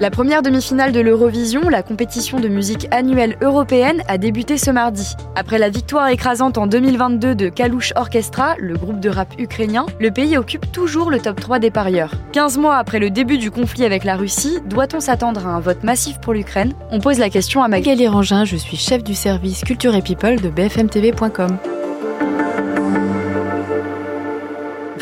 La première demi-finale de l'Eurovision, la compétition de musique annuelle européenne, a débuté ce mardi. Après la victoire écrasante en 2022 de Kalouch Orchestra, le groupe de rap ukrainien, le pays occupe toujours le top 3 des parieurs. 15 mois après le début du conflit avec la Russie, doit-on s'attendre à un vote massif pour l'Ukraine? On pose la question à Magali Rangin, je suis chef du service Culture et People de bfmtv.com.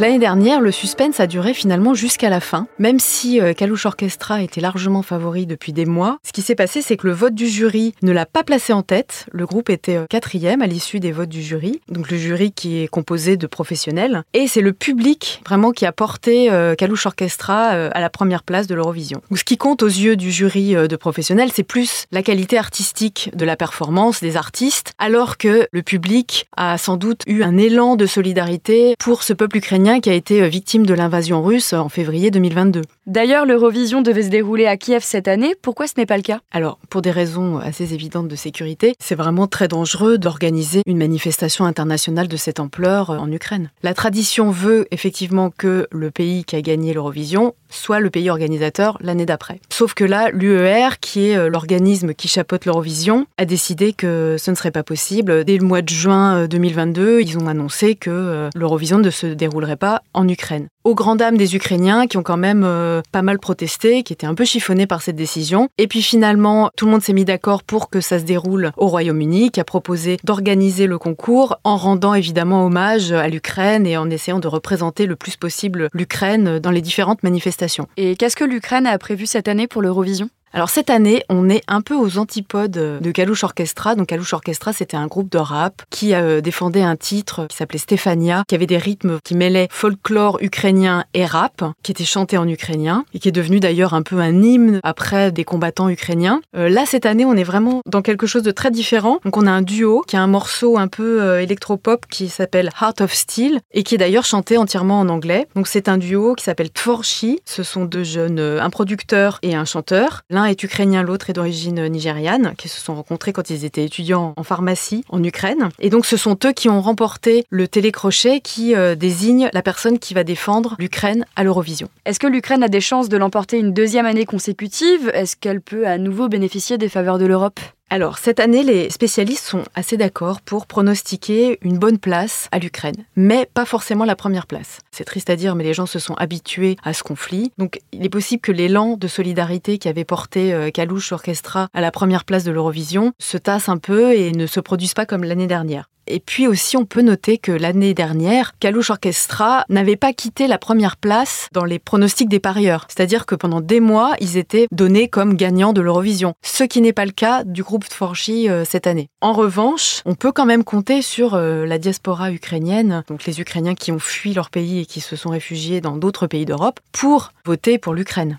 L'année dernière, le suspense a duré finalement jusqu'à la fin, même si euh, Kalouche Orchestra était largement favori depuis des mois. Ce qui s'est passé, c'est que le vote du jury ne l'a pas placé en tête. Le groupe était euh, quatrième à l'issue des votes du jury, donc le jury qui est composé de professionnels. Et c'est le public vraiment qui a porté euh, Kalouche Orchestra à la première place de l'Eurovision. Ce qui compte aux yeux du jury de professionnels, c'est plus la qualité artistique de la performance des artistes, alors que le public a sans doute eu un élan de solidarité pour ce peuple ukrainien qui a été euh, victime de l'invasion russe en février 2022. D'ailleurs, l'Eurovision devait se dérouler à Kiev cette année. Pourquoi ce n'est pas le cas? Alors, pour des raisons assez évidentes de sécurité, c'est vraiment très dangereux d'organiser une manifestation internationale de cette ampleur euh, en Ukraine. La tradition veut effectivement que le pays qui a gagné l'Eurovision soit le pays organisateur l'année d'après. Sauf que là, l'UER, qui est euh, l'organisme qui chapeaute l'Eurovision, a décidé que ce ne serait pas possible. Dès le mois de juin 2022, ils ont annoncé que l'Eurovision ne se déroulerait pas en Ukraine. Aux grandes dames des Ukrainiens qui ont quand même euh, pas mal protesté, qui étaient un peu chiffonnés par cette décision. Et puis finalement, tout le monde s'est mis d'accord pour que ça se déroule au Royaume-Uni, qui a proposé d'organiser le concours en rendant évidemment hommage à l'Ukraine et en essayant de représenter le plus possible l'Ukraine dans les différentes manifestations. Et qu'est-ce que l'Ukraine a prévu cette année pour l'Eurovision? Alors cette année, on est un peu aux antipodes de Kalouche Orchestra. Donc Kalouche Orchestra, c'était un groupe de rap qui euh, défendait un titre qui s'appelait Stefania, qui avait des rythmes qui mêlaient folklore ukrainien et rap, qui était chanté en ukrainien et qui est devenu d'ailleurs un peu un hymne après des combattants ukrainiens. Euh, là, cette année, on est vraiment dans quelque chose de très différent. Donc on a un duo qui a un morceau un peu euh, électropop qui s'appelle Heart of Steel et qui est d'ailleurs chanté entièrement en anglais. Donc c'est un duo qui s'appelle Tvorchi. Ce sont deux jeunes, un producteur et un chanteur. Est ukrainien, l'autre est d'origine nigériane, qui se sont rencontrés quand ils étaient étudiants en pharmacie en Ukraine. Et donc ce sont eux qui ont remporté le télécrochet qui euh, désigne la personne qui va défendre l'Ukraine à l'Eurovision. Est-ce que l'Ukraine a des chances de l'emporter une deuxième année consécutive? Est-ce qu'elle peut à nouveau bénéficier des faveurs de l'Europe? Alors, cette année, les spécialistes sont assez d'accord pour pronostiquer une bonne place à l'Ukraine, mais pas forcément la première place. C'est triste à dire, mais les gens se sont habitués à ce conflit. Donc, il est possible que l'élan de solidarité qui avait porté euh, Kalouche Orchestra à la première place de l'Eurovision se tasse un peu et ne se produise pas comme l'année dernière. Et puis aussi, on peut noter que l'année dernière, Kalouche Orchestra n'avait pas quitté la première place dans les pronostics des parieurs. C'est-à-dire que pendant des mois, ils étaient donnés comme gagnants de l'Eurovision. Ce qui n'est pas le cas du groupe Forgy euh, cette année. En revanche, on peut quand même compter sur euh, la diaspora ukrainienne, donc les Ukrainiens qui ont fui leur pays et qui se sont réfugiés dans d'autres pays d'Europe, pour voter pour l'Ukraine.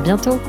À bientôt